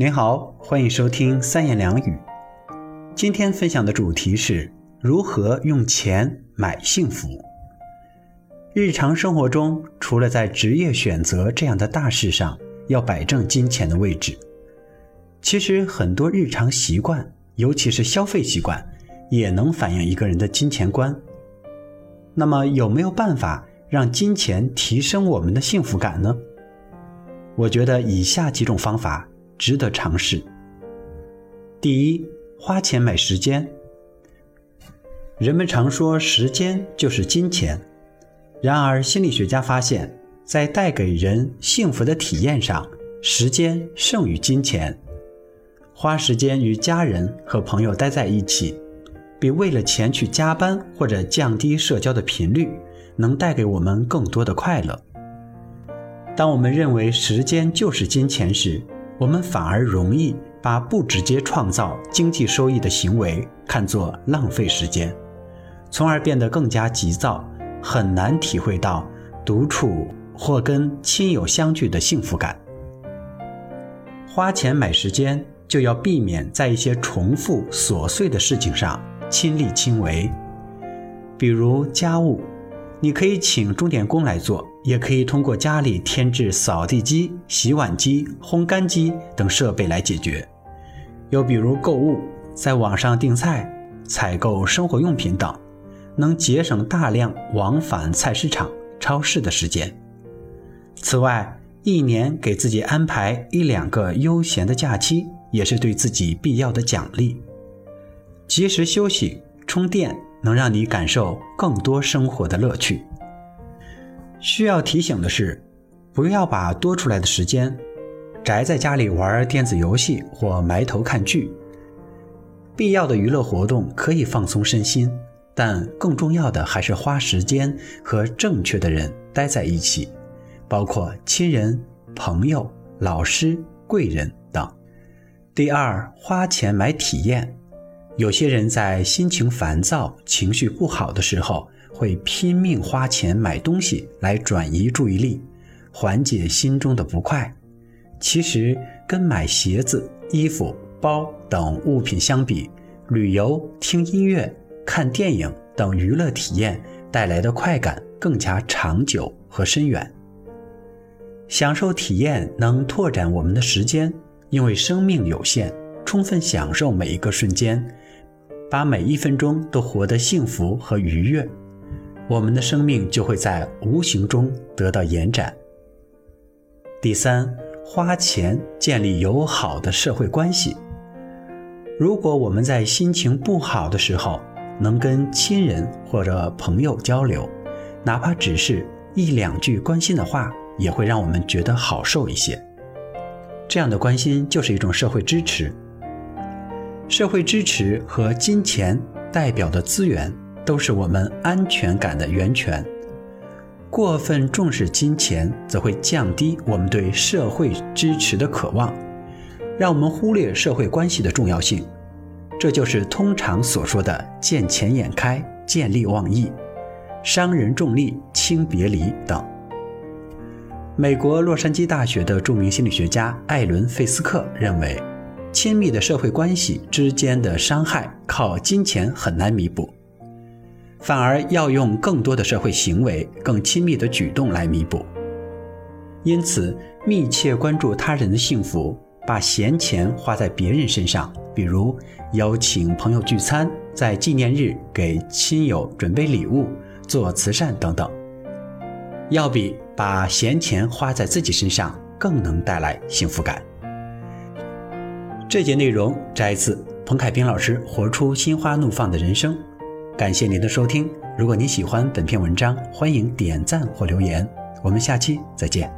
您好，欢迎收听三言两语。今天分享的主题是如何用钱买幸福。日常生活中，除了在职业选择这样的大事上要摆正金钱的位置，其实很多日常习惯，尤其是消费习惯，也能反映一个人的金钱观。那么，有没有办法让金钱提升我们的幸福感呢？我觉得以下几种方法。值得尝试。第一，花钱买时间。人们常说时间就是金钱，然而心理学家发现，在带给人幸福的体验上，时间胜于金钱。花时间与家人和朋友待在一起，比为了钱去加班或者降低社交的频率，能带给我们更多的快乐。当我们认为时间就是金钱时，我们反而容易把不直接创造经济收益的行为看作浪费时间，从而变得更加急躁，很难体会到独处或跟亲友相聚的幸福感。花钱买时间，就要避免在一些重复琐碎的事情上亲力亲为，比如家务。你可以请钟点工来做，也可以通过家里添置扫地机、洗碗机、烘干机等设备来解决。又比如购物，在网上订菜、采购生活用品等，能节省大量往返菜市场、超市的时间。此外，一年给自己安排一两个悠闲的假期，也是对自己必要的奖励。及时休息、充电。能让你感受更多生活的乐趣。需要提醒的是，不要把多出来的时间宅在家里玩电子游戏或埋头看剧。必要的娱乐活动可以放松身心，但更重要的还是花时间和正确的人待在一起，包括亲人、朋友、老师、贵人等。第二，花钱买体验。有些人在心情烦躁、情绪不好的时候，会拼命花钱买东西来转移注意力，缓解心中的不快。其实，跟买鞋子、衣服、包等物品相比，旅游、听音乐、看电影等娱乐体验带来的快感更加长久和深远。享受体验能拓展我们的时间，因为生命有限，充分享受每一个瞬间。把每一分钟都活得幸福和愉悦，我们的生命就会在无形中得到延展。第三，花钱建立友好的社会关系。如果我们在心情不好的时候，能跟亲人或者朋友交流，哪怕只是一两句关心的话，也会让我们觉得好受一些。这样的关心就是一种社会支持。社会支持和金钱代表的资源，都是我们安全感的源泉。过分重视金钱，则会降低我们对社会支持的渴望，让我们忽略社会关系的重要性。这就是通常所说的“见钱眼开，见利忘义”，“伤人重利，轻别离”等。美国洛杉矶大学的著名心理学家艾伦·费斯克认为。亲密的社会关系之间的伤害，靠金钱很难弥补，反而要用更多的社会行为、更亲密的举动来弥补。因此，密切关注他人的幸福，把闲钱花在别人身上，比如邀请朋友聚餐，在纪念日给亲友准备礼物、做慈善等等，要比把闲钱花在自己身上更能带来幸福感。这节内容摘自彭凯平老师《活出心花怒放的人生》，感谢您的收听。如果您喜欢本篇文章，欢迎点赞或留言。我们下期再见。